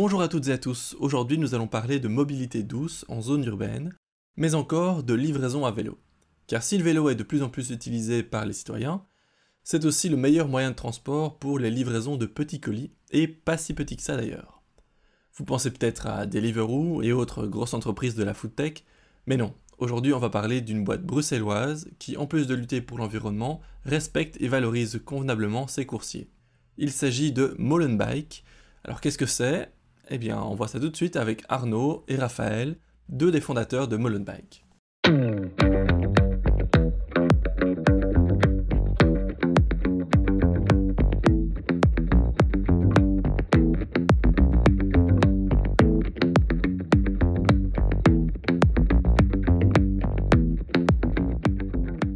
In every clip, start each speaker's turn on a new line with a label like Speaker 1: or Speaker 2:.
Speaker 1: Bonjour à toutes et à tous, aujourd'hui nous allons parler de mobilité douce en zone urbaine, mais encore de livraison à vélo. Car si le vélo est de plus en plus utilisé par les citoyens, c'est aussi le meilleur moyen de transport pour les livraisons de petits colis, et pas si petits que ça d'ailleurs. Vous pensez peut-être à Deliveroo et autres grosses entreprises de la foodtech, mais non, aujourd'hui on va parler d'une boîte bruxelloise qui, en plus de lutter pour l'environnement, respecte et valorise convenablement ses coursiers. Il s'agit de Molenbike. Alors qu'est-ce que c'est? Eh bien, on voit ça tout de suite avec Arnaud et Raphaël, deux des fondateurs de Molenbike.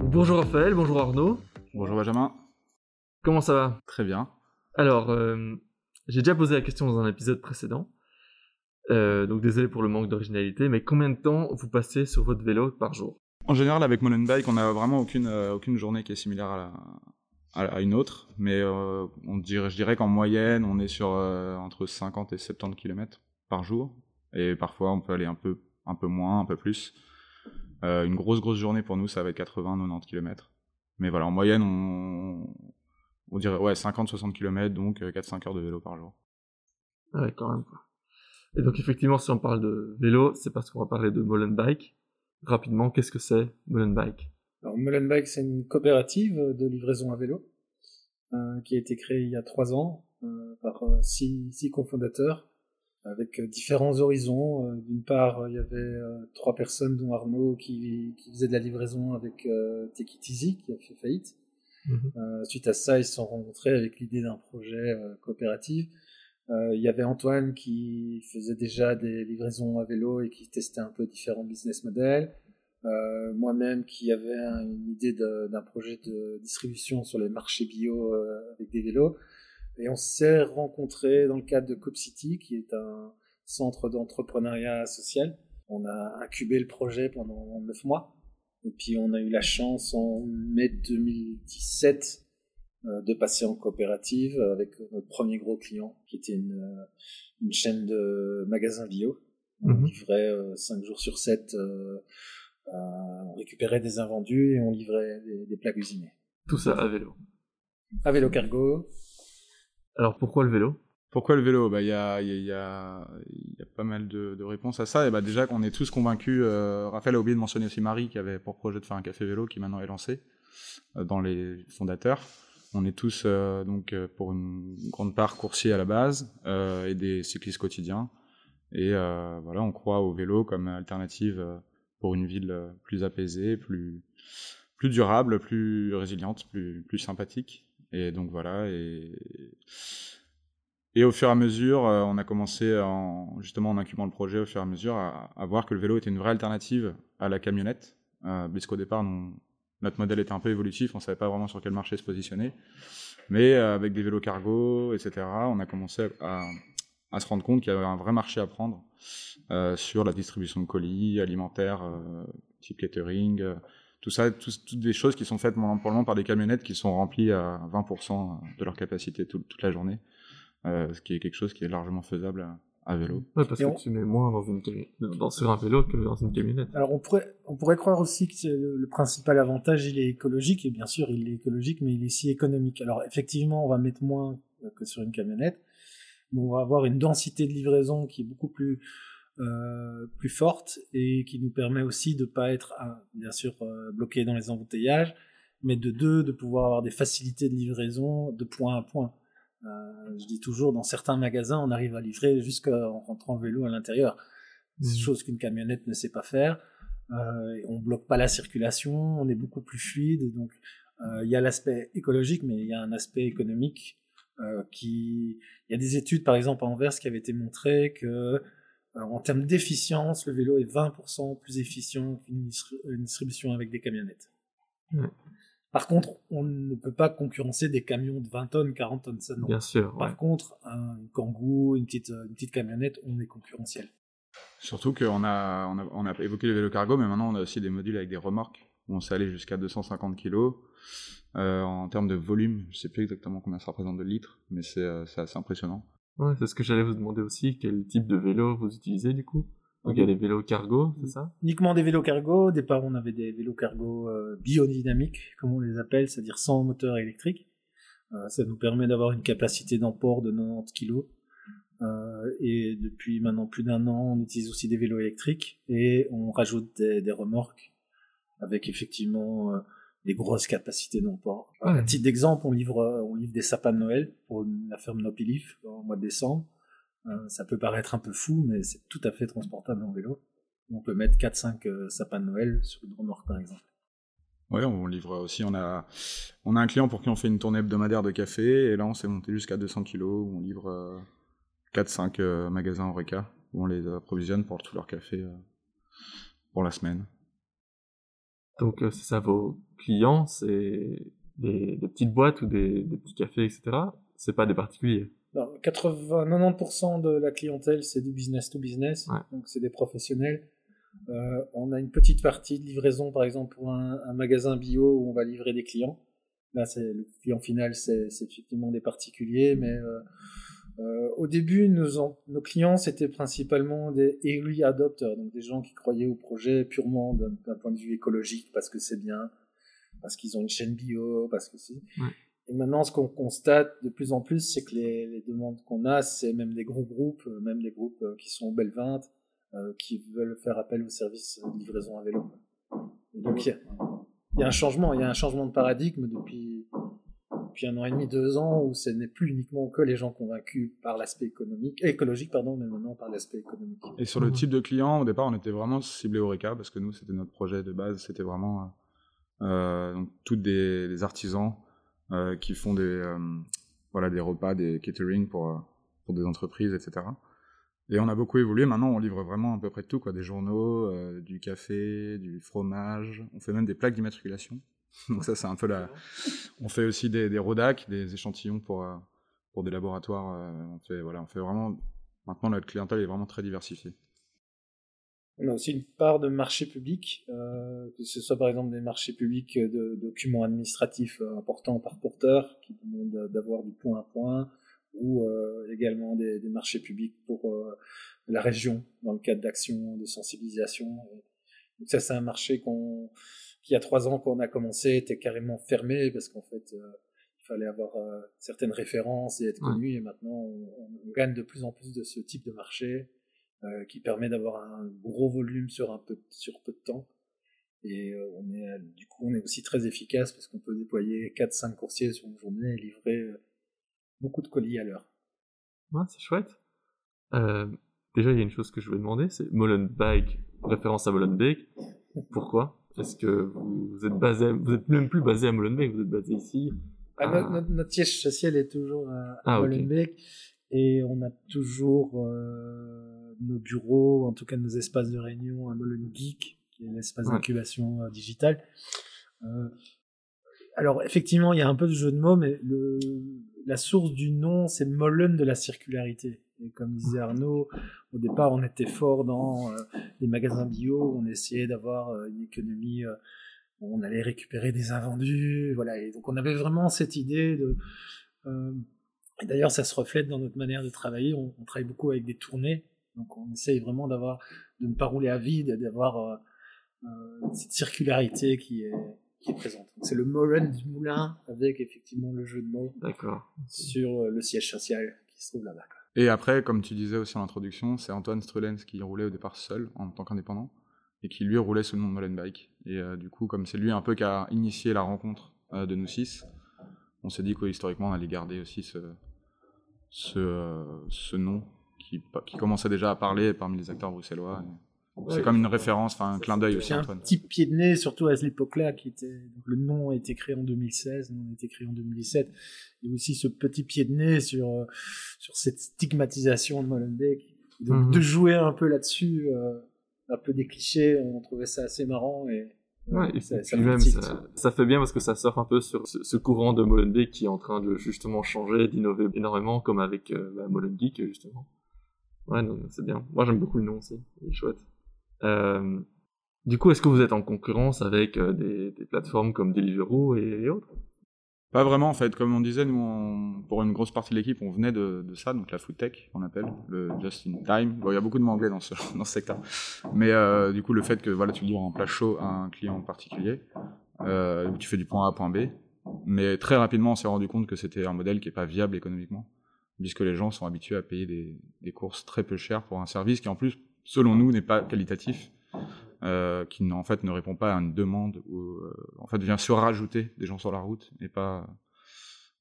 Speaker 1: Bonjour Raphaël, bonjour Arnaud.
Speaker 2: Bonjour Benjamin.
Speaker 1: Comment ça va?
Speaker 2: Très bien.
Speaker 1: Alors, euh, j'ai déjà posé la question dans un épisode précédent. Euh, donc désolé pour le manque d'originalité, mais combien de temps vous passez sur votre vélo par jour?
Speaker 2: En général, avec Molenbike, on n'a vraiment aucune, euh, aucune journée qui est similaire à, une autre, mais on dirait, je dirais qu'en moyenne, on est sur entre 50 et 70 km par jour, et parfois on peut aller un peu, un peu moins, un peu plus. une grosse, grosse journée pour nous, ça va être 80-90 km. Mais voilà, en moyenne, on, on dirait ouais, 50-60 km, donc 4-5 heures de vélo par jour.
Speaker 1: Ouais, quand même. Et donc effectivement, si on parle de vélo, c'est parce qu'on va parler de Molenbike. Rapidement, qu'est-ce que c'est Molenbike
Speaker 3: Alors Molenbike, c'est une coopérative de livraison à vélo euh, qui a été créée il y a trois ans euh, par euh, six, six cofondateurs avec différents horizons. D'une part, il y avait trois personnes, dont Arnaud, qui, qui faisait de la livraison avec euh, Take It Easy, qui a fait faillite. Mmh. suite à ça, ils se sont rencontrés avec l'idée d'un projet coopératif. Euh, il y avait Antoine qui faisait déjà des livraisons à vélo et qui testait un peu différents business models. Euh, moi-même qui avait une idée d'un projet de distribution sur les marchés bio euh, avec des vélos. Et on s'est rencontrés dans le cadre de CoopCity, qui est un centre d'entrepreneuriat social. On a incubé le projet pendant neuf mois. Et puis on a eu la chance en mai 2017 euh, de passer en coopérative avec notre premier gros client qui était une, euh, une chaîne de magasins bio. On mhm. livrait 5 euh, jours sur 7, on récupérait des invendus et on livrait des, des plats cuisinés.
Speaker 1: Tout ça à vélo.
Speaker 3: À vélo cargo.
Speaker 1: Alors pourquoi le vélo?
Speaker 2: Pourquoi le vélo? Bah, Il y, a, y, a, y, a, pas mal de, de, réponses à ça. Et bah, déjà qu'on est tous convaincus, euh, Raphaël a oublié de mentionner aussi Marie qui avait pour projet de faire un café vélo qui maintenant est lancé dans les fondateurs. On est tous euh, donc euh, pour une grande part coursiers à la base euh, et des cyclistes quotidiens. Et voilà, on croit au vélo comme alternative pour une ville plus apaisée, plus plus durable, plus résiliente, plus plus sympathique. Et donc voilà. Et et au fur et à mesure, on a commencé en, justement en incubant le projet au fur et à mesure à, voir que le vélo était une vraie alternative à la camionnette, euh, puisqu'au départ, on, notre modèle était un peu évolutif, on savait pas vraiment sur quel marché se positionner. Mais euh, avec des vélos cargo, etc., on a commencé à, se rendre compte qu'il y avait un vrai marché à prendre euh, sur la distribution de colis, alimentaires, euh, type catering, euh, tout ça, toutes des choses qui sont faites pour le moment par des camionnettes qui sont remplies à 20% de leur capacité toute la journée, ce qui est quelque chose qui est largement faisable à vélo.
Speaker 1: Ouais, parce que tu mets moins dans une dans, sur un vélo que dans une camionnette.
Speaker 3: Alors on pourrait on pourrait croire aussi que le, le, principal avantage il est écologique et bien sûr il est écologique mais il est aussi économique. Alors effectivement on va mettre moins que sur une camionnette, mais on va avoir une densité de livraison qui est beaucoup plus euh, plus forte et qui nous permet aussi de pas être bien sûr euh, bloqué dans les embouteillages, mais de deux de pouvoir avoir des facilités de livraison de point à point. Euh, je dis toujours, dans certains magasins, on arrive à livrer jusqu'en rentrant le vélo à l'intérieur. C'est mmh. chose qu'une camionnette ne sait pas faire. Euh, on bloque pas la circulation, on est beaucoup plus fluide. Donc, euh, il y a l'aspect écologique, mais il y a un aspect économique euh, qui. Il y a des études, par exemple, à Anvers, qui avaient été montrées que, euh, en termes d'efficience, le vélo est 20% plus efficient qu'une distribution avec des camionnettes. Mmh. Par contre, on ne peut pas concurrencer des camions de 20 tonnes, 40 tonnes, ça non.
Speaker 1: Bien sûr.
Speaker 3: Par contre, un Kangoo, une petite, une petite camionnette, on est concurrentiel.
Speaker 2: Surtout qu'on a, on a, on a évoqué le vélo cargo, mais maintenant on a aussi des modules avec des remorques où on s'est allé jusqu'à 250 kg. Euh, en termes de volume, je sais plus exactement combien ça représente de litres, mais c'est euh, assez impressionnant.
Speaker 1: Ouais, c'est ce que j'allais vous demander aussi. Quel type de vélo vous utilisez du coup? Donc il y a les vélos cargo, c'est ça?
Speaker 3: Uniquement des vélos cargo. Au départ, on avait des vélos cargo euh, biodynamiques, comme on les appelle, c'est-à-dire sans moteur électrique. Euh, ça nous permet d'avoir une capacité d'emport de 90 kg. Euh, et depuis maintenant plus d'un an, on utilise aussi des vélos électriques et on rajoute des, des remorques avec effectivement des grosses capacités d'emport.
Speaker 1: Ouais.
Speaker 3: À titre d'exemple, on livre, on livre des sapins de Noël pour la ferme Nopilif au mois de décembre. Euh, ça peut paraître un peu fou, mais c'est tout à fait transportable en vélo. On peut mettre 4-5 euh, sapins de Noël sur une remorque, par exemple.
Speaker 2: Ouais, on livre aussi. On a, on a un client pour qui on fait une tournée hebdomadaire de café, et là on s'est monté jusqu'à 200 kilos, où on livre euh, 4-5 euh, magasins Oreca, où on les approvisionne pour tout leur café euh, pour la semaine.
Speaker 1: Donc euh, c'est ça, vos clients, c'est des, des petites boîtes ou des, des petits cafés, etc. C'est pas des particuliers.
Speaker 3: Non, 80, 90% de la clientèle, c'est du business to business,
Speaker 1: Ouais.
Speaker 3: donc c'est des professionnels. Euh, on a une petite partie de livraison, par exemple, pour un, un magasin bio où on va livrer des clients. Là, c'est le client final, c'est effectivement des particuliers, mais euh, euh, au début, nos, en- nos clients, c'était principalement des early adopters, donc des gens qui croyaient au projet purement d'un d'un point de vue écologique, parce que c'est bien, parce qu'ils ont une chaîne bio, parce que c'est... Maintenant, ce qu'on constate de plus en plus, c'est que les, demandes qu'on a, c'est même des gros groupes, euh, même des groupes euh, qui sont au Belvinte, euh, qui veulent faire appel au service de livraison à vélo. Et donc, il y, a- un changement, il y a un changement de paradigme depuis, depuis un an et demi, deux ans, où ce n'est plus uniquement que les gens convaincus par l'aspect économique, écologique, pardon, mais maintenant par l'aspect économique.
Speaker 2: Et sur le type de client, au départ, on était vraiment ciblé Oreca, parce que nous, c'était notre projet de base, c'était vraiment euh, euh, donc, toutes des, artisans qui font des, euh, voilà, des repas, des catering pour, euh, pour des entreprises, etc. Et on a beaucoup évolué. Maintenant, on livre vraiment à peu près tout, quoi. Des journaux, euh, du café, du fromage. On fait même des plaques d'immatriculation. Donc ça, c'est un peu la. On fait aussi des, des des échantillons pour euh, pour des laboratoires. euh, on fait voilà, on fait vraiment. Maintenant, notre clientèle est vraiment très diversifiée.
Speaker 3: On a aussi une part de marché public, euh, que ce soit par exemple des marchés publics de documents administratifs euh, importants par porteur, qui demandent d'avoir du point à point, ou euh, également des, des marchés publics pour euh, la région, dans le cadre d'actions de sensibilisation. Donc ça, c'est un marché qu'on, qui, il y a trois ans, quand on a commencé, était carrément fermé, parce qu'en fait, euh, il fallait avoir euh, certaines références et être connu, et maintenant, on, on gagne de plus en plus de ce type de marché euh, qui permet d'avoir un gros volume sur un peu sur peu de temps. Et euh, on est du coup on est aussi très efficace parce qu'on peut déployer 4-5 coursiers sur une journée et livrer euh, beaucoup de colis à l'heure.
Speaker 1: Ouais, c'est chouette. Euh, déjà, il y a une chose que je voulais demander, c'est Molenbeek, référence à Molenbeek. Pourquoi? Est-ce que vous, êtes basé, vous êtes même plus basé à Molenbeek, vous êtes basé ici?
Speaker 3: Ah,
Speaker 1: Ah.
Speaker 3: Notre, siège social est toujours à, à
Speaker 1: Ah.
Speaker 3: Molenbeek et on a toujours euh, nos bureaux, en tout cas nos espaces de réunion à Molengeek, qui est l'espace
Speaker 1: Ouais.
Speaker 3: d'incubation euh, digitale. Euh, alors effectivement, il y a un peu de jeu de mots, mais le, la source du nom, c'est Molen de la circularité. Et comme disait Arnaud, au départ, on était fort dans euh, les magasins bio, on essayait d'avoir une économie où on allait récupérer des invendus, voilà. Et donc on avait vraiment cette idée de. euh, et d'ailleurs, ça se reflète dans notre manière de travailler. On, on travaille beaucoup avec des tournées, donc on essaye vraiment d'avoir, de ne pas rouler à vide, et d'avoir euh, euh, cette circularité qui est qui est présente. C'est le Molen du moulin avec effectivement le jeu de mots sur euh, le siège social qui se trouve là-bas.
Speaker 2: Et après, comme tu disais aussi en introduction, c'est Antoine Strelens qui roulait au départ seul en tant qu'indépendant et qui lui roulait sous le nom de Molenbike. Et euh, du coup, comme c'est lui un peu qui a initié la rencontre euh, de nous six, on s'est dit qu'historiquement on allait garder aussi ce, ce, euh, ce nom qui, qui commençait déjà à parler parmi les acteurs bruxellois. Et C'est
Speaker 1: Ouais.
Speaker 2: comme une référence, enfin un clin d'œil aussi,
Speaker 3: C'est un
Speaker 2: Antoine.
Speaker 3: petit pied de nez, surtout à cette époque-là, qui était donc, le nom a été créé en 2016, nous on a été créé en 2017. Il y a aussi ce petit pied de nez sur euh, sur cette stigmatisation de Molenbeek. Donc
Speaker 1: Mhm.
Speaker 3: de jouer un peu là-dessus, euh, un peu des clichés, on trouvait ça assez marrant et
Speaker 1: Ouais, et
Speaker 3: ça,
Speaker 1: puis
Speaker 3: fait
Speaker 1: même,
Speaker 3: tilt.
Speaker 1: ça, ça fait bien parce que ça sort un peu sur ce, ce courant de Molenbeek qui est en train de justement changer, d'innover énormément, comme avec euh, bah, Molengeek, justement. Ouais, non, c'est bien. Moi, j'aime beaucoup le nom aussi. Il est chouette. Euh, du coup, est-ce que vous êtes en concurrence avec euh, des, des plateformes comme Deliveroo et, et autres?
Speaker 2: Pas vraiment, en fait. Comme on disait, nous, pour une grosse partie de l'équipe, on venait de, ça, donc la food tech, qu'on appelle, le just in time. Il y a beaucoup de mots anglais dans ce, dans secteur. Mais euh, du coup, le fait que voilà, tu livres en plat chaud à un client particulier, euh, tu fais du point A à point B. Mais très rapidement, on s'est rendu compte que c'était un modèle qui n'est pas viable économiquement, puisque les gens sont habitués à payer des, des courses très peu chères pour un service qui, en plus, selon nous, n'est pas qualitatif. Euh, qui en fait ne répond pas à une demande ou euh, en fait vient surrajouter des gens sur la route et pas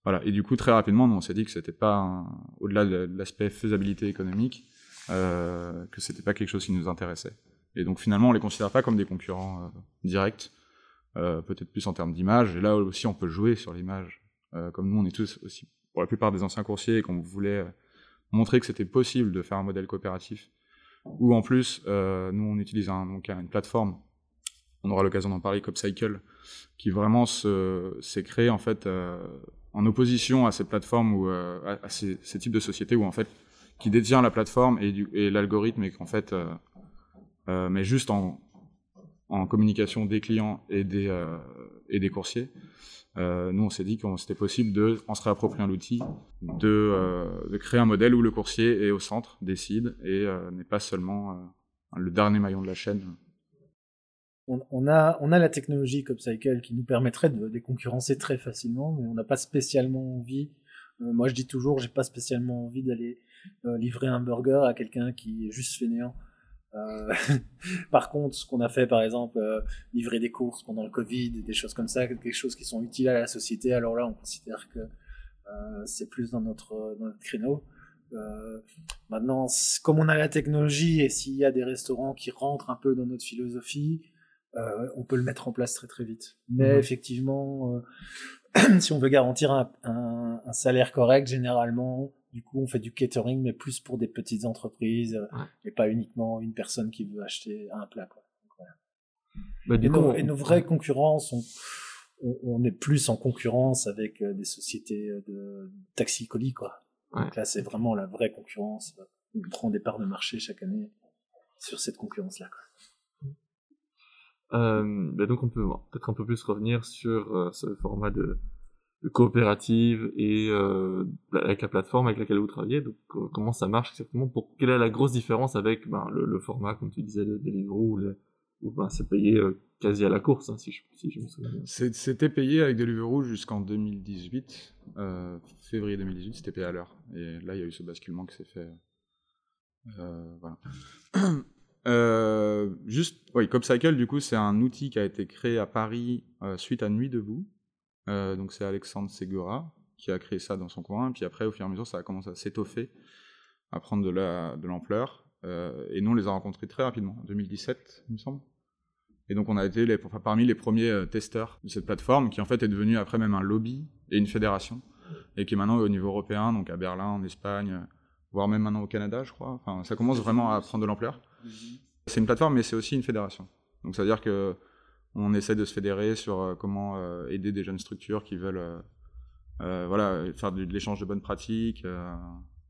Speaker 2: voilà. Et du coup très rapidement nous, on s'est dit que c'était pas au-delà de l'aspect faisabilité économique euh, que c'était pas quelque chose qui nous intéressait. Et donc finalement on les considère pas comme des concurrents euh, directs euh, peut-être plus en termes d'image. Et là aussi on peut jouer sur l'image comme nous on est tous aussi pour la plupart des anciens coursiers et qu'on voulait montrer que c'était possible de faire un modèle coopératif ou en plus, euh, nous on utilise donc une plateforme, on aura l'occasion d'en parler, Copcycle, qui vraiment s'est créé en fait euh, en opposition à ces plateformes ou euh, à, ces, types de sociétés où en fait qui détient la plateforme et, et l'algorithme et qu'en fait mais juste en, en communication des clients et des et des coursiers euh, nous, on s'est dit que c'était possible de, en se réappropriant l'outil, de, euh, de, créer un modèle où le coursier est au centre, décide, et euh, n'est pas seulement euh, le dernier maillon de la chaîne.
Speaker 3: On, a, on a la technologie Copcycle qui nous permettrait de les concurrencer très facilement, mais on n'a pas spécialement envie. Euh, moi, je dis toujours, j'ai pas spécialement envie d'aller livrer un burger à quelqu'un qui est juste fainéant. Euh, par contre, ce qu'on a fait, par exemple, euh, livrer des courses pendant le Covid, des choses comme ça, quelque chose qui sont utiles à la société, alors là, on considère que euh, c'est plus dans notre, dans notre créneau. maintenant, comme on a la technologie et s'il y a des restaurants qui rentrent un peu dans notre philosophie, on peut le mettre en place très très vite. Mais mhm. effectivement, si on veut garantir un, un, un salaire correct, généralement, du coup, on fait du catering, mais plus pour des petites entreprises, euh, et pas uniquement une personne qui veut acheter un plat. Quoi. Bah, et, nos, vraies concurrences, on, est plus en concurrence avec euh, des sociétés euh, de taxi colis, quoi. Donc là, c'est vraiment la vraie concurrence. On prend des parts de marché chaque année sur cette concurrence-là.
Speaker 1: Euh, bah, donc on peut peut-être un peu plus revenir sur ce format de, coopérative et euh, avec la plateforme avec laquelle vous travaillez. Donc euh, comment ça marche exactement Pour quelle est la grosse différence avec ben, le, format, comme tu disais, de Deliveroo ou, ben, c'est payé euh, quasi à la course, hein, si, je, si je me souviens.
Speaker 2: C'était payé avec Deliveroo jusqu'en 2018, euh, février 2018, c'était payé à l'heure. Et là, il y a eu ce basculement qui s'est fait. voilà. juste, oui, CopCycle, du coup, c'est un outil qui a été créé à Paris suite à Nuit debout, euh, donc c'est Alexandre Segura qui a créé ça dans son coin. Et puis après, au fur et à mesure, ça a commencé à s'étoffer, à prendre de l'ampleur. Euh, et nous, on les a rencontrés très rapidement, en 2017, il me semble. Et donc on a été les, parmi les premiers euh, testeurs de cette plateforme, qui en fait est devenue après même un lobby et une fédération, et qui est maintenant au niveau européen, donc à Berlin, en Espagne, voire même maintenant au Canada, je crois. Enfin, ça commence vraiment à prendre de l'ampleur. C'est une plateforme, mais c'est aussi une fédération. Donc ça veut dire que on essaie de se fédérer sur euh, comment euh, aider des jeunes structures qui veulent euh, voilà, faire de, l'échange de bonnes pratiques.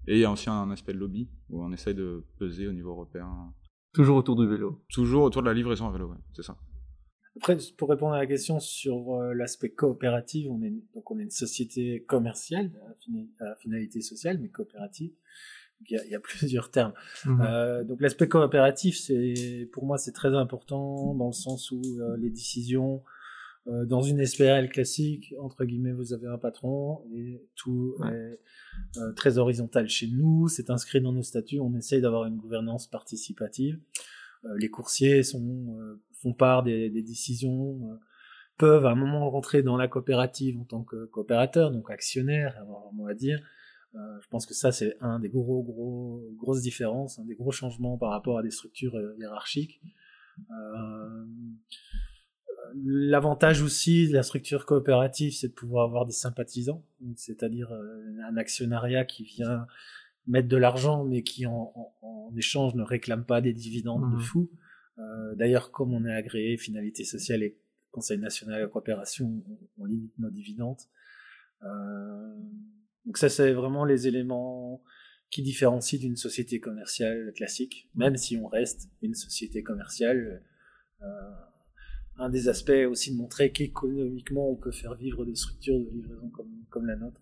Speaker 2: et il y a aussi un aspect de lobby où on essaie de peser au niveau européen.
Speaker 1: Toujours autour du vélo.
Speaker 2: Toujours autour de la livraison à vélo, ouais, c'est ça.
Speaker 3: Après, pour répondre à la question sur l'aspect coopératif, on est donc on est une société commerciale à, finalité sociale, mais coopérative il y, a, plusieurs termes. Mhm. Euh, donc l'aspect coopératif, c'est pour moi c'est très important dans le sens où euh, les décisions euh, dans une SPRL classique, entre guillemets, vous avez un patron et tout est euh, très horizontal chez nous. C'est inscrit dans nos statuts. On essaye d'avoir une gouvernance participative. Euh, les coursiers sont, font part des, des décisions peuvent à un moment rentrer dans la coopérative en tant que coopérateur, donc actionnaire, avoir un mot à dire, euh, je pense que ça, c'est un des gros, gros, grosses différences, un des gros changements par rapport à des structures euh, hiérarchiques. Euh, L'avantage aussi de la structure coopérative, c'est de pouvoir avoir des sympathisants, c'est-à-dire un actionnariat qui vient mettre de l'argent, mais qui en, en, échange ne réclame pas des dividendes de mmh. fou. Euh, D'ailleurs, comme on est agréé finalité sociale et Conseil national de coopération, on, on limite nos dividendes. Euh, donc ça, c'est vraiment les éléments qui différencient d'une société commerciale classique, même si on reste une société commerciale. Euh, un des aspects aussi de montrer qu'économiquement on peut faire vivre des structures de livraison comme, comme la nôtre.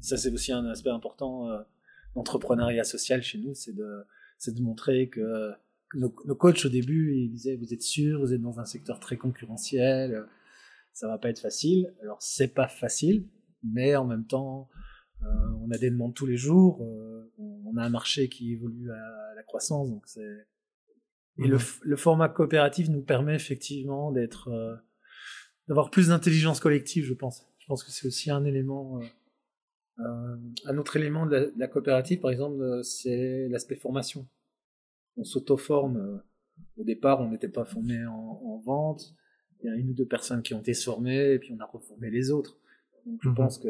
Speaker 3: Ça c'est aussi un aspect important euh, d'entrepreneuriat social chez nous, c'est de, de montrer que nos, nos, coachs au début ils disaient vous êtes sûr, vous êtes dans un secteur très concurrentiel, ça va pas être facile. Alors c'est pas facile, mais en même temps euh, on a des demandes tous les jours, euh, on a un marché qui évolue à la croissance, donc c'est et le, le, format coopératif nous permet effectivement d'être, euh, d'avoir plus d'intelligence collective, je pense. Je pense que c'est aussi un élément, euh, euh un autre élément de la, coopérative, par exemple, euh, c'est l'aspect formation. On s'auto-forme. Au départ, on n'était pas formé en, en, vente. Il y a une ou deux personnes qui ont été formées, et puis on a reformé les autres. Donc je mhm. pense que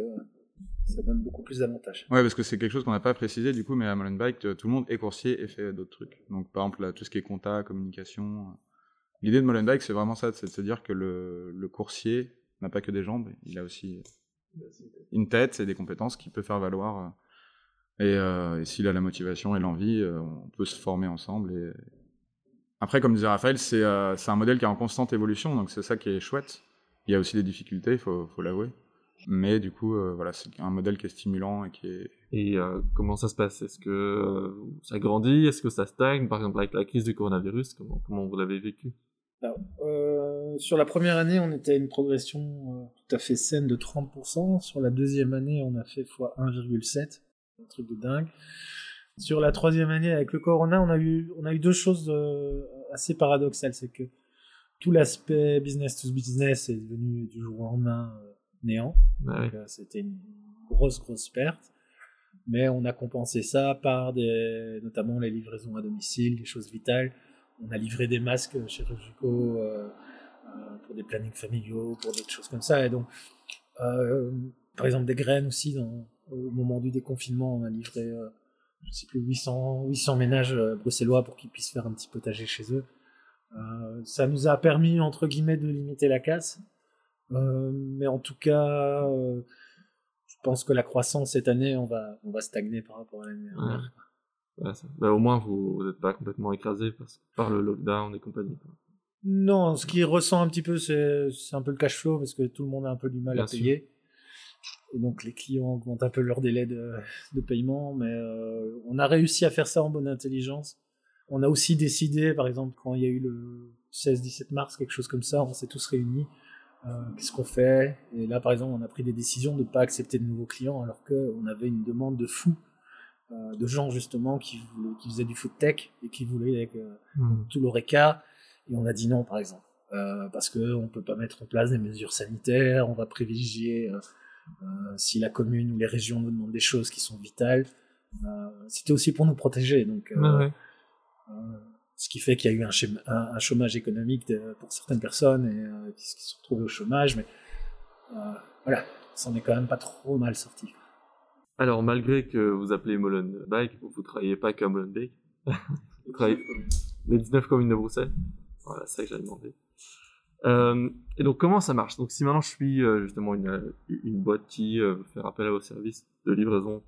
Speaker 3: ça donne beaucoup plus d'avantages.
Speaker 2: Ouais, parce que c'est quelque chose qu'on n'a pas précisé du coup, mais à Molenbeek, tout le monde est coursier et fait d'autres trucs. Donc par exemple, tout ce qui est compta, communication. L'idée de Molenbeek, c'est vraiment ça, c'est de se dire que le, le coursier n'a pas que des jambes, il a aussi une tête et des compétences qu'il peut faire valoir. Et, euh, et s'il a la motivation et l'envie, euh, on peut se former ensemble. Et... Après, comme disait Raphaël, c'est euh, un modèle qui est en constante évolution, donc c'est ça qui est chouette. Il y a aussi des difficultés, il faut, faut l'avouer. Mais du coup, euh, voilà, c'est un modèle qui est stimulant et qui est.
Speaker 1: Et euh, comment ça se passe? Est-ce que euh, ça grandit? Est-ce que ça stagne? Par exemple, avec la crise du coronavirus, comment, comment vous l'avez vécu?
Speaker 3: Alors, Sur la première année, on était à une progression tout à fait saine de 30%. Sur la deuxième année, on a fait x 1,7. Un truc de dingue. Sur la troisième année, avec le corona, on a eu, on a eu deux choses assez paradoxales. C'est que tout l'aspect business to business est devenu du jour au lendemain néant. Euh, c'était une grosse, grosse perte. Mais on a compensé ça par des, notamment les livraisons à domicile, des choses vitales. On a livré des masques chirurgicaux euh, euh, pour des plannings familiaux, pour d'autres choses comme ça. Et donc, par exemple, des graines aussi. Dans, au moment du déconfinement, on a livré, je sais plus, 800, 800 ménages bruxellois pour qu'ils puissent faire un petit potager chez eux. ça nous a permis, entre guillemets, de limiter la casse. Euh, mais en tout cas, euh, je pense que la croissance cette année, on va, on va stagner par rapport à l'année dernière.
Speaker 1: Bah, au moins, vous n'êtes pas complètement écrasé par, le lockdown et compagnie.
Speaker 3: Non, ce qui ressent un petit peu, c'est un peu le cash flow parce que tout le monde a un peu du mal à payer. Et donc les clients augmentent un peu leur délai de, de paiement, mais euh, on a réussi à faire ça en bonne intelligence. On a aussi décidé, par exemple, quand il y a eu le 16-17 mars, quelque chose comme ça, on s'est tous réunis qu'est-ce qu'on fait? Et là, par exemple, on a pris des décisions de ne pas accepter de nouveaux clients alors qu'on avait une demande de fou euh, de gens justement qui, voulaient, qui faisaient du food tech et qui voulaient mmh. tout l'oreca. Et on a dit non, par exemple, euh, parce qu'on ne peut pas mettre en place des mesures sanitaires, on va privilégier si la commune ou les régions nous demandent des choses qui sont vitales. C'était aussi pour nous protéger. Donc, ce qui fait qu'il y a eu un, chômage économique pour certaines personnes et euh, qui, se sont retrouvés au chômage, mais euh, voilà, ça en est quand même pas trop mal sorti.
Speaker 1: Alors, malgré que vous appelez Molenbeek, vous ne travaillez pas qu'à Molenbeek. vous travaillez les 19 communes de Bruxelles. Voilà, c'est ça que j'avais demandé. Euh, et donc, comment ça marche? Donc, si maintenant je suis euh, justement une, une boîte qui veut faire appel à vos services de livraison,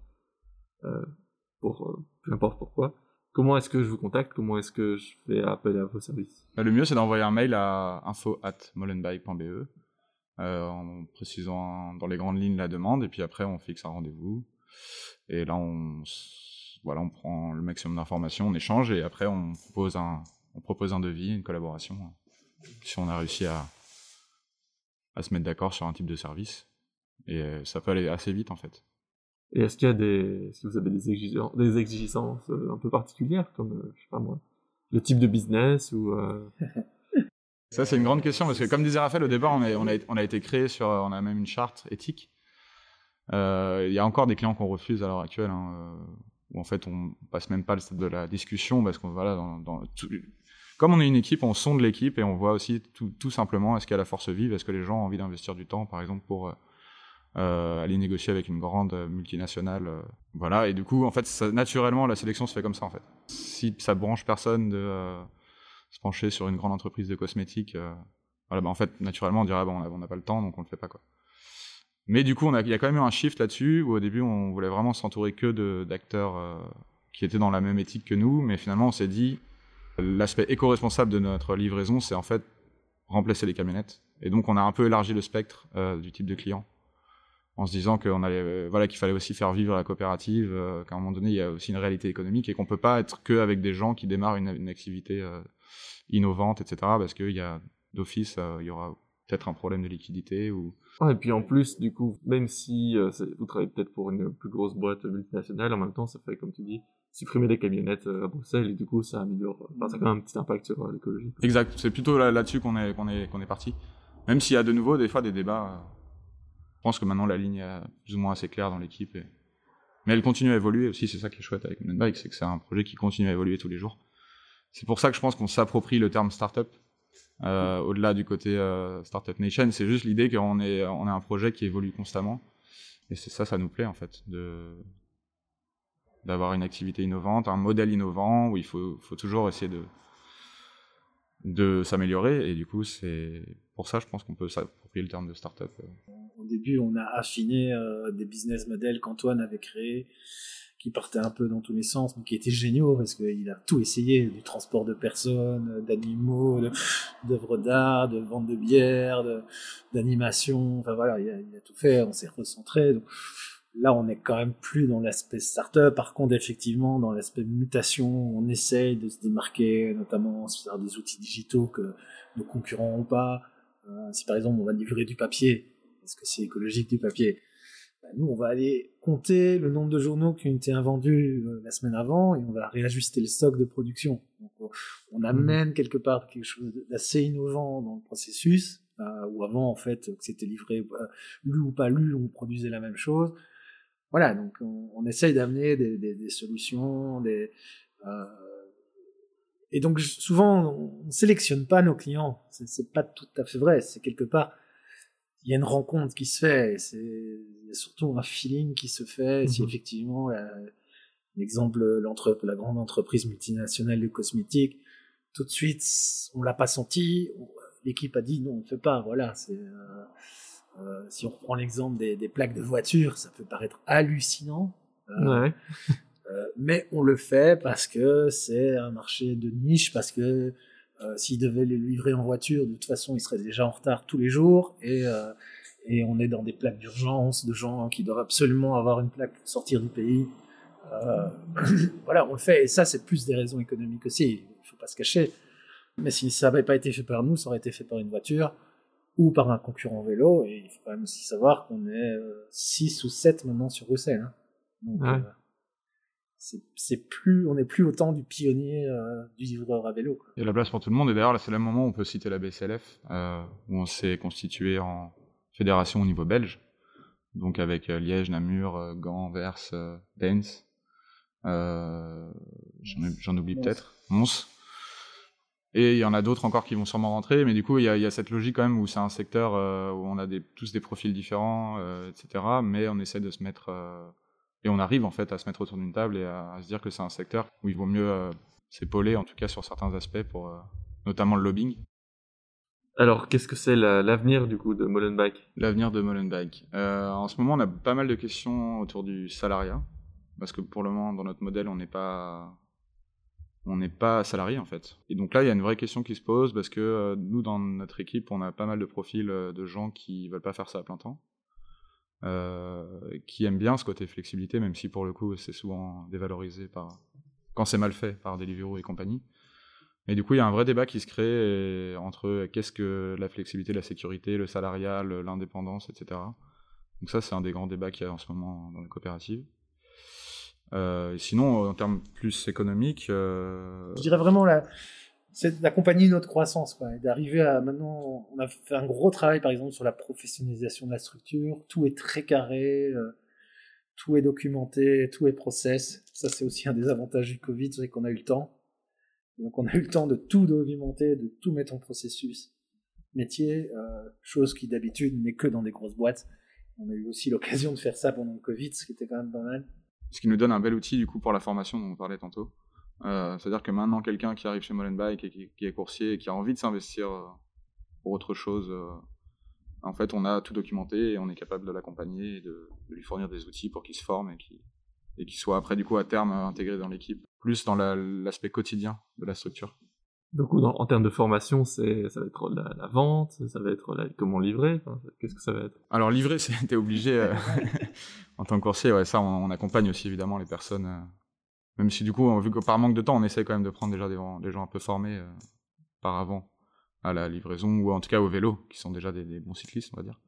Speaker 1: pour peu importe pourquoi, Comment est-ce que je vous contacte? Comment est-ce que je fais appel à vos services?
Speaker 2: Bah, Le mieux, c'est d'envoyer un mail à info@molenbeek.be euh, en précisant dans les grandes lignes la demande, et puis après, on fixe un rendez-vous. Et là, on, voilà, on prend le maximum d'informations, on échange, et après, on propose un, on propose un devis, une collaboration, si on a réussi à, à se mettre d'accord sur un type de service. Et ça peut aller assez vite, en fait.
Speaker 1: Et est-ce qu'il y a des, que vous avez des exigences, des exigences euh, un peu particulières, comme, euh, je sais pas moi, le type de business ou euh...
Speaker 2: Ça, c'est une grande question parce que, comme disait Raphaël au départ, on a, on a, été créé sur, on a même une charte éthique. Il y a encore des clients qu'on refuse à l'heure actuelle, hein, où en fait on passe même pas le stade de la discussion parce qu'on voilà, dans, dans comme on est une équipe, on sonde l'équipe et on voit aussi tout, tout simplement est-ce qu'il y a la force vive, est-ce que les gens ont envie d'investir du temps, par exemple, pour euh, aller négocier avec une grande multinationale. Euh, voilà, et du coup, en fait, naturellement, la sélection se fait comme ça, en fait. Si ça branche personne de euh, se pencher sur une grande entreprise de cosmétiques, voilà, bah, en fait, naturellement, on dirait, bon, on n'a pas le temps, donc on le fait pas, quoi. Mais du coup, il y a quand même eu un shift là-dessus, où au début, on voulait vraiment s'entourer que d'acteurs qui étaient dans la même éthique que nous, mais finalement, on s'est dit, l'aspect éco-responsable de notre livraison, c'est en fait remplacer les camionnettes. Et donc, on a un peu élargi le spectre du type de client en se disant qu'on allait, voilà, qu'il fallait aussi faire vivre la coopérative, qu'à un moment donné, il y a aussi une réalité économique et qu'on peut pas être que avec des gens qui démarrent une, une activité innovante, etc. Parce qu'il y a d'office, il y aura peut-être un problème de liquidité ou.
Speaker 1: et puis en plus, du coup, même si euh, vous travaillez peut-être pour une plus grosse boîte multinationale, en même temps, ça fait, comme tu dis, supprimer des camionnettes euh, à Bruxelles et du coup, ça améliore. Enfin, ça a quand même un petit impact sur euh, l'écologie.
Speaker 2: Exact. C'est plutôt là-dessus qu'on est, qu'on est, qu'on est parti. Même s'il y a de nouveau des fois des débats. Je pense que maintenant la ligne est plus ou moins assez claire dans l'équipe. Mais elle continue à évoluer aussi. C'est ça qui est chouette avec Moonbike, c'est que c'est un projet qui continue à évoluer tous les jours. C'est pour ça que je pense qu'on s'approprie le terme startup euh, au-delà du côté euh, Startup Nation. C'est juste l'idée qu'on est, un projet qui évolue constamment. Et c'est ça, ça nous plaît en fait, d'avoir une activité innovante, un modèle innovant où il faut, faut toujours essayer de de s'améliorer. Et du coup, c'est pour ça, je pense qu'on peut s'approprier le terme de startup.
Speaker 3: Au début, on a affiné euh, des business models qu'Antoine avait créés qui partait un peu dans tous les sens, mais qui était géniaux parce qu'il a tout essayé, du transport de personnes, d'animaux, d'œuvres d'art, de vente de bière, d'animation, enfin voilà, il a, tout fait, on s'est recentré. Donc, là, on est quand même plus dans l'aspect startup. Par contre, effectivement, dans l'aspect mutation, on essaye de se démarquer, notamment sur des outils digitaux que nos concurrents n'ont pas. Euh, si par exemple on va livrer du papier, est-ce que c'est écologique du papier bah, nous, on va aller compter le nombre de journaux qui ont été invendus euh, la semaine avant et on va réajuster le stock de production. Donc, on amène quelque part quelque chose d'assez innovant dans le processus, euh, où avant, en fait, que c'était livré, lu ou pas lu, on produisait la même chose. Voilà, donc on, on essaye d'amener des, des, des, solutions, des... Euh, et donc souvent, on sélectionne pas nos clients. C'est pas tout à fait vrai. C'est quelque part il y a une rencontre qui se fait, c'est il y a surtout un feeling qui se fait. Si mhm. effectivement l'exemple la grande entreprise multinationale de cosmétiques, tout de suite on l'a pas senti, l'équipe a dit non on ne fait pas. Voilà, c'est euh, euh, si on reprend l'exemple des, des, plaques de voiture, ça peut paraître hallucinant. Euh, ouais. Euh, mais on le fait parce que c'est un marché de niche, parce que euh, S'il devait les livrer en voiture, de toute façon, il serait déjà en retard tous les jours. Et, euh, et on est dans des plaques d'urgence de gens qui doivent absolument avoir une plaque pour sortir du pays. Euh, voilà, on le fait. Et ça, c'est plus des raisons économiques aussi. Il faut pas se cacher. Mais si ça n'avait pas été fait par nous, ça aurait été fait par une voiture ou par un concurrent vélo. Et il faut quand même aussi savoir qu'on est 6 ou 7 maintenant sur Bruxelles. Hein. Donc, ouais c'est plus on n'est plus autant du pionnier euh, du livreur à vélo.
Speaker 2: Il y a la place pour tout le monde et d'ailleurs là c'est le moment où on peut citer la BCLF euh, où on s'est constitué en fédération au niveau belge donc avec euh, Liège, Namur, euh, Gand, Vers, euh, Dens, j'en oublie peut-être, Mons. Et il y en a d'autres encore qui vont sûrement rentrer, mais du coup il y a, il y a cette logique quand même où c'est un secteur où on a des, tous des profils différents, etc. Mais on essaie de se mettre et on arrive en fait à se mettre autour d'une table et à, se dire que c'est un secteur où il vaut mieux euh, s'épauler, en tout cas sur certains aspects, pour euh, notamment le lobbying.
Speaker 1: Alors, qu'est-ce que c'est l'avenir du coup de Molenbeek?
Speaker 2: L'avenir de Molenbeek. Euh, en ce moment, on a pas mal de questions autour du salariat, parce que pour le moment, dans notre modèle, on n'est pas on n'est pas salarié en fait. Et donc là, il y a une vraie question qui se pose parce que euh, nous, dans notre équipe, on a pas mal de profils de gens qui veulent pas faire ça à plein temps. Euh, qui aiment bien ce côté flexibilité, même si pour le coup c'est souvent dévalorisé par quand c'est mal fait par Deliveroo et compagnie. Mais du coup, il y a un vrai débat qui se crée entre qu'est-ce que la flexibilité, la sécurité, le salarial, l'indépendance, etc. Donc ça, c'est un des grands débats qu'il y a en ce moment dans les coopératives. Euh, sinon, en termes plus économiques... Euh...
Speaker 3: Je dirais vraiment la, c'est d'accompagner notre croissance, quoi, d'arriver à maintenant, on a fait un gros travail par exemple sur la professionnalisation de la structure, tout est très carré, euh, tout est documenté, tout est process. Ça c'est aussi un des avantages du Covid, c'est qu'on a eu le temps. Donc on a eu le temps de tout documenter, de tout mettre en processus métier, euh, chose qui d'habitude n'est que dans des grosses boîtes. On a eu aussi l'occasion de faire ça pendant le Covid, ce qui était quand même pas mal.
Speaker 2: Ce qui nous donne un bel outil du coup pour la formation dont on parlait tantôt. Euh, c'est-à-dire que maintenant, quelqu'un qui arrive chez Molenbeek et qui, est coursier et qui a envie de s'investir euh, pour autre chose, euh, en fait, on a tout documenté et on est capable de l'accompagner et de, lui fournir des outils pour qu'il se forme et qu'il soit après, du coup, à terme, intégré dans l'équipe, plus dans l'aspect quotidien de la structure.
Speaker 1: Donc en termes de formation, c'est ça va être la, vente, ça va être comment livrer. Qu'est-ce que ça va être?
Speaker 2: Alors livrer, c'était obligé euh, en tant que coursier. Ouais, ça, on, accompagne aussi évidemment les personnes. Euh, même si du coup, vu que par manque de temps, on essaie quand même de prendre déjà des, des gens un peu formés euh, par avant à la livraison ou en tout cas au vélo, qui sont déjà des, bons cyclistes, on va dire.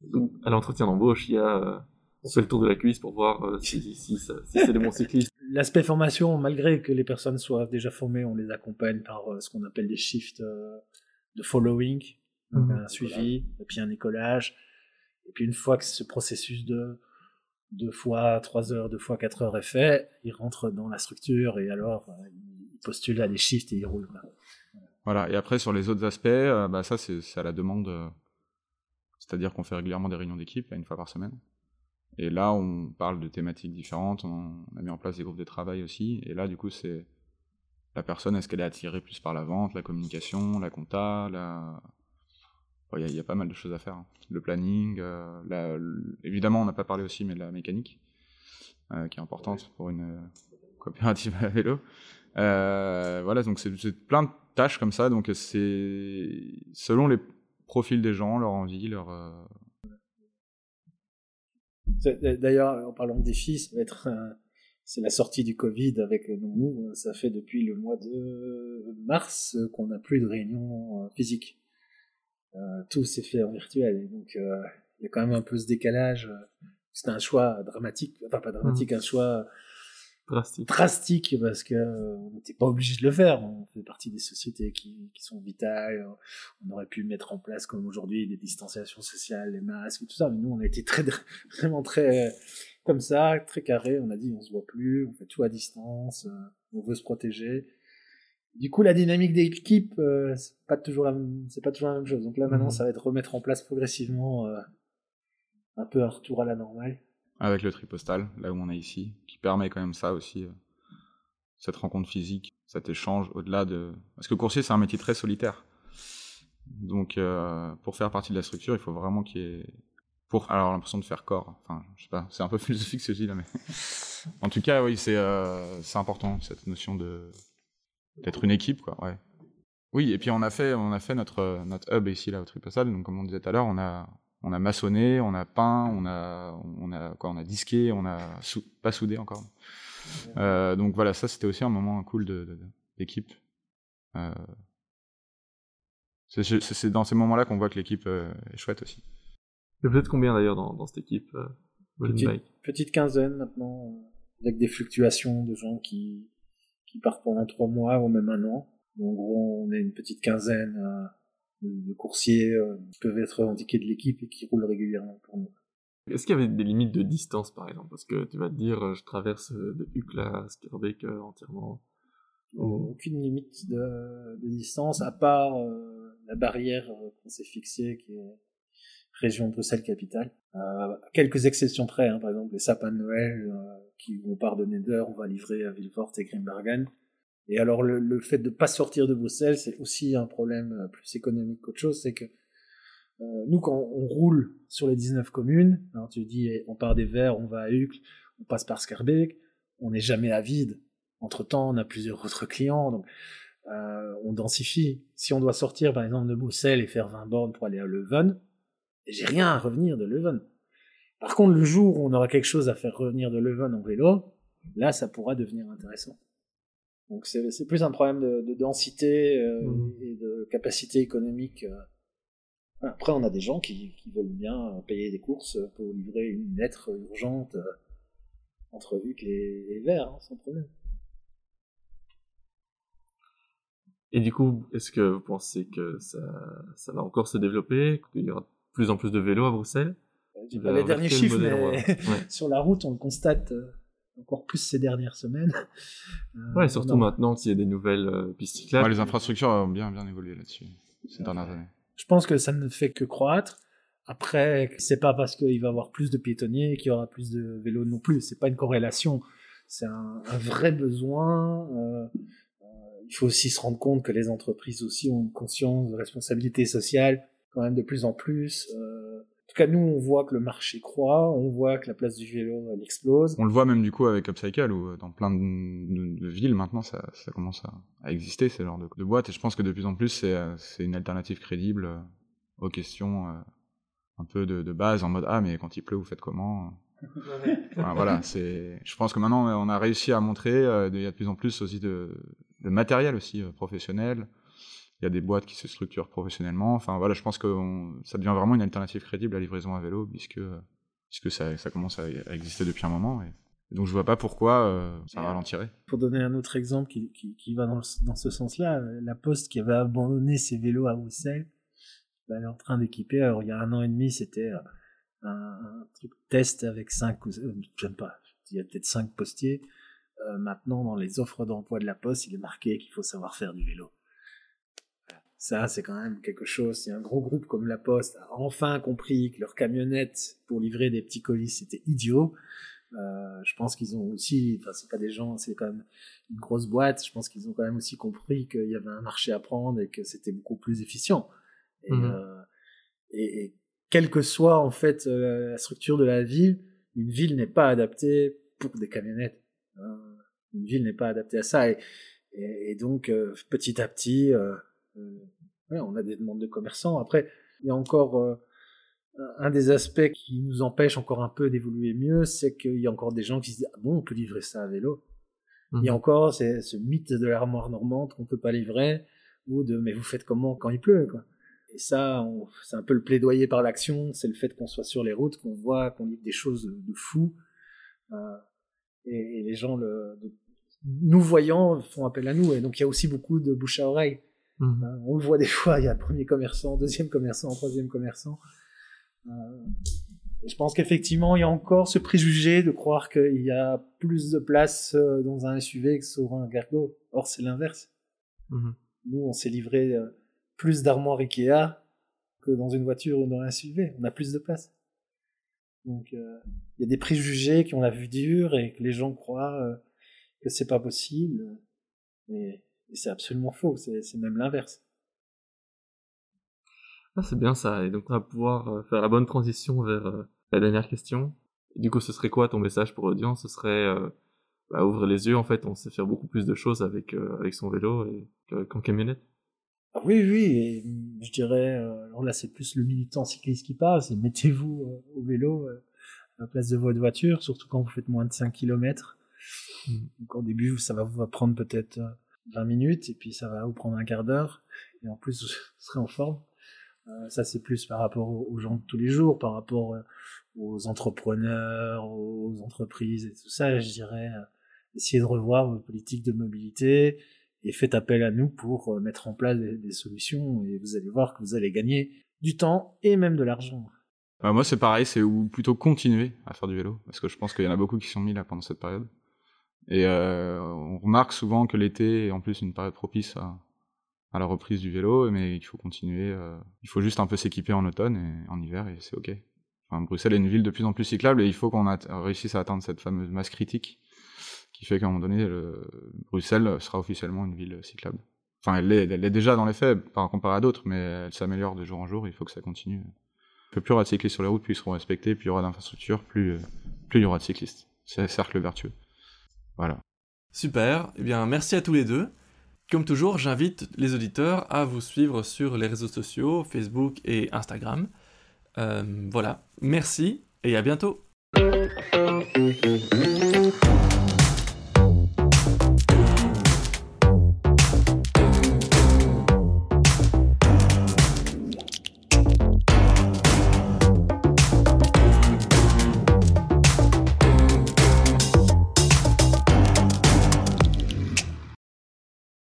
Speaker 1: Donc, à l'entretien d'embauche, il y a on fait le tour de la cuisse pour voir si, si, si c'est des bons cyclistes
Speaker 3: l'aspect formation, malgré que les personnes soient déjà formées, on les accompagne par euh, ce qu'on appelle des shifts euh, de following, mhm. un suivi, et puis un écolage. Et puis une fois que ce processus de deux fois trois heures, deux fois quatre heures est fait, ils rentrent dans la structure et alors euh, ils postulent à des shifts et ils roulent.
Speaker 2: Voilà, et après sur les autres aspects, bah, ça c'est à la demande, c'est-à-dire qu'on fait régulièrement des réunions d'équipe, une fois par semaine. Et là, on parle de thématiques différentes, on a mis en place des groupes de travail aussi. Et là, du coup, c'est la personne, est-ce qu'elle est attirée plus par la vente, la communication, la compta, la... Il y, a pas mal de choses à faire. Hein. Le planning, euh, évidemment, on n'a pas parlé aussi, mais de la mécanique, euh, qui est importante pour une euh, coopérative à vélo. voilà, donc c'est plein de tâches comme ça. Donc c'est selon les profils des gens, leur envie, leur
Speaker 3: D'ailleurs, en parlant de défis, ça va être c'est la sortie du Covid avec nous. Ça fait depuis le mois de mars qu'on n'a plus de réunions physiques. Euh, tout s'est fait en virtuel. donc, euh, il y a quand même un peu ce décalage. C'est un choix dramatique, enfin pas dramatique, mmh. un choix
Speaker 1: drastique.
Speaker 3: drastique parce que euh, on n'était pas obligé de le faire. On fait partie des sociétés qui, qui sont vitales. On aurait pu mettre en place comme aujourd'hui des distanciations sociales, les masques, tout ça. Mais nous, on a été très vraiment très comme ça, très carré. On a dit on se voit plus, on fait tout à distance, euh, on veut se protéger. Du coup, la dynamique d'équipe, euh, c'est pas toujours la c'est pas toujours la même chose. Donc là, maintenant, mmh. ça va être remettre en place progressivement euh, un peu un retour à la normale.
Speaker 2: Avec le tripostal, là où on est ici, qui permet quand même ça aussi, euh, cette rencontre physique, cet échange au-delà de... Parce que coursier, c'est un métier très solitaire. Donc, euh, pour faire partie de la structure, il faut vraiment qu'il y ait... Pour alors l'impression de faire corps. Enfin, je sais pas, c'est un peu philosophique ce que je dis là, mais en tout cas, oui, c'est c'est important cette notion de d'être une équipe, quoi. Ouais. Oui, et puis on a fait on a fait notre notre hub ici là au Tripostal. Donc comme on disait tout à l'heure, on a on a maçonné, on a peint, on a, on a quoi, on a disqué, on a pas soudé encore. Euh, donc voilà, ça c'était aussi un moment cool d'équipe. De, euh, c'est dans ces moments-là qu'on voit que l'équipe euh, est chouette aussi.
Speaker 1: Et vous êtes combien d'ailleurs dans, dans, cette équipe euh,
Speaker 3: petite, petite, quinzaine maintenant, avec des fluctuations de gens qui, qui partent pendant trois mois ou même un an. En gros, on est une petite quinzaine de coursiers euh, qui peuvent être indiqués de l'équipe et qui roulent régulièrement pour nous.
Speaker 1: Est-ce qu'il y avait des limites de distance, par exemple? Parce que tu vas te dire, euh, je traverse euh, de Ucla à Skirbeek entièrement.
Speaker 3: Aucune limite de, de, distance, à part la barrière qu'on s'est fixée, qui est région Bruxelles-Capitale. Euh, quelques exceptions près, hein, par exemple les sapins de Noël qui vont pardonner d'heure, on va livrer à Villefort et Grimbergen. Et alors le, le fait de pas sortir de Bruxelles, c'est aussi un problème euh, plus économique qu'autre chose, c'est que euh, nous quand on roule sur les 19 communes, alors tu dis on part des Verts, on va à Uccle, on passe par Scarbeck, on n'est jamais à vide. Entre temps, on a plusieurs autres clients, donc euh, on densifie. Si on doit sortir par exemple de Bruxelles et faire 20 bornes pour aller à Leuven, j'ai rien à revenir de Leuven. Par contre, le jour où on aura quelque chose à faire revenir de Leuven en vélo, là, ça pourra devenir intéressant. Donc c'est plus un problème de, de densité euh, mmh. et de capacité économique. Euh. Après, on a des gens qui, qui, veulent bien payer des courses pour livrer une lettre urgente euh, entre Vic et, et Vert, hein, sans problème.
Speaker 1: Et du coup, est-ce que vous pensez que ça, ça va encore se développer, qu'il y aura de plus en plus de vélos à Bruxelles
Speaker 3: J'ai pas les derniers chiffres, mais sur la route, on le constate encore plus ces dernières semaines.
Speaker 1: Euh, ouais, surtout maintenant qu'il y a des nouvelles euh, pistes cyclables.
Speaker 2: les infrastructures ont bien, bien évolué là-dessus ces dernières années.
Speaker 3: Je pense que ça ne fait que croître. Après, c'est pas parce qu'il va y avoir plus de piétonniers qu'il y aura plus de vélos non plus. C'est pas une corrélation. C'est un, vrai besoin. Euh, il faut aussi se rendre compte que les entreprises aussi ont une conscience de responsabilité sociale quand même de plus en plus. tout cas, nous, on voit que le marché croît, on voit que la place du vélo, elle explose.
Speaker 2: On le voit même du coup avec Upcycle, où dans plein de, villes maintenant, ça, ça commence à, exister, ce genre de, de boîte. Et je pense que de plus en plus, c'est une alternative crédible aux questions un peu de, de, base, en mode Ah, mais quand il pleut, vous faites comment? Voilà, c'est. Je pense que maintenant on a réussi à montrer. Euh, il y a de plus en plus aussi de, de matériel aussi euh, professionnel. Il y a des boîtes qui se structurent professionnellement. Enfin voilà, je pense que ça devient vraiment une alternative crédible à la livraison à vélo puisque puisque ça, ça commence à, exister depuis un moment. Et, donc je vois pas pourquoi euh, ça ralentirait.
Speaker 3: Pour donner un autre exemple qui, qui, qui va dans, dans ce sens-là, la Poste qui avait abandonné ses vélos à Bruxelles, bah, elle est en train d'équiper. Alors il y a un an et demi, c'était un, truc test avec cinq, euh, j'aime pas, il y a peut-être cinq postiers. Euh, maintenant, dans les offres d'emploi de la Poste, il est marqué qu'il faut savoir faire du vélo. Ça, c'est quand même quelque chose. Si un gros groupe comme la Poste a enfin compris que leur camionnette pour livrer des petits colis, c'était idiot, euh, je pense qu'ils ont aussi, enfin, c'est pas des gens, c'est quand même une grosse boîte. Je pense qu'ils ont quand même aussi compris qu'il y avait un marché à prendre et que c'était beaucoup plus efficient. Et, mmh euh, et, et, quelle que soit en fait euh, la structure de la ville, une ville n'est pas adaptée pour des camionnettes. Hein. Une ville n'est pas adaptée à ça. Et, et, donc, euh, petit à petit, euh, ouais, on a des demandes de commerçants. Après, il y a encore un des aspects qui nous empêche encore un peu d'évoluer mieux, c'est qu'il y a encore des gens qui se disent ah bon, on peut livrer ça à vélo? Il y a mmh. encore ce mythe de l'armoire normande qu'on peut pas livrer, ou de mais vous faites comment quand il pleut quoi? Et ça, c'est un peu le plaidoyer par l'action, c'est le fait qu'on soit sur les routes, qu'on voit, qu'on livre des choses de fou. Euh, et, les gens, le, nous voyant, font appel à nous. Et donc il y a aussi beaucoup de bouche à oreille. Mmh. Euh, on le voit des fois, il y a premier commerçant, deuxième commerçant, troisième commerçant. Euh, je pense qu'effectivement, il y a encore ce préjugé de croire qu'il y a plus de place euh, dans un SUV que sur un Gargo. Or, c'est l'inverse. Mmh. Nous, on s'est livré plus d'armoires Ikea que dans une voiture ou dans un SUV. On a plus de place. Donc, euh, il y a des préjugés qui ont la vue dure et que les gens croient que c'est pas possible. Mais, c'est absolument faux. C'est même l'inverse.
Speaker 1: Ah, c'est bien ça. Et donc, on va pouvoir euh, faire la bonne transition vers la dernière question. du coup, ce serait quoi ton message pour l'audience? Ce serait bah, ouvrir les yeux. En fait, on sait faire beaucoup plus de choses avec, avec son vélo et qu'en camionnette.
Speaker 3: Ah oui, oui, et je dirais, euh, alors là c'est plus le militant cycliste qui parle, c'est mettez-vous euh, au vélo euh, à la place de votre voiture, surtout quand vous faites moins de 5 km. Mmh. Donc au début, ça va vous prendre peut-être 20 minutes, et puis ça va vous prendre un quart d'heure, et en plus vous serez en forme. ça c'est plus par rapport aux gens de tous les jours, par rapport aux entrepreneurs, aux entreprises et tout ça, je dirais, essayez de revoir vos politiques de mobilité, et faites appel à nous pour euh, mettre en place des, solutions et vous allez voir que vous allez gagner du temps et même de l'argent.
Speaker 2: Euh, moi, c'est pareil, c'est ou plutôt continuer à faire du vélo, parce que je pense qu'il y en a beaucoup qui sont mis là pendant cette période. Et euh, on remarque souvent que l'été est en plus une période propice à, la reprise du vélo, mais il faut continuer. Euh, il faut juste un peu s'équiper en automne et en hiver, et c'est ok. Enfin, Bruxelles est une ville de plus en plus cyclable, et il faut qu'on réussisse à atteindre cette fameuse masse critique qui fait qu'à un moment donné, Bruxelles sera officiellement une ville cyclable. Enfin, elle est, déjà dans les faits, par rapport à d'autres, mais elle s'améliore de jour en jour, il faut que ça continue. Plus il y aura de cyclistes sur les routes, plus ils seront respectés, plus il y aura d'infrastructures, plus, plus il y aura de cyclistes. C'est un cercle vertueux. Voilà.
Speaker 1: Super, eh bien merci à tous les deux. Comme toujours, j'invite les auditeurs à vous suivre sur les réseaux sociaux, Facebook et Instagram. Euh, voilà, merci et à bientôt.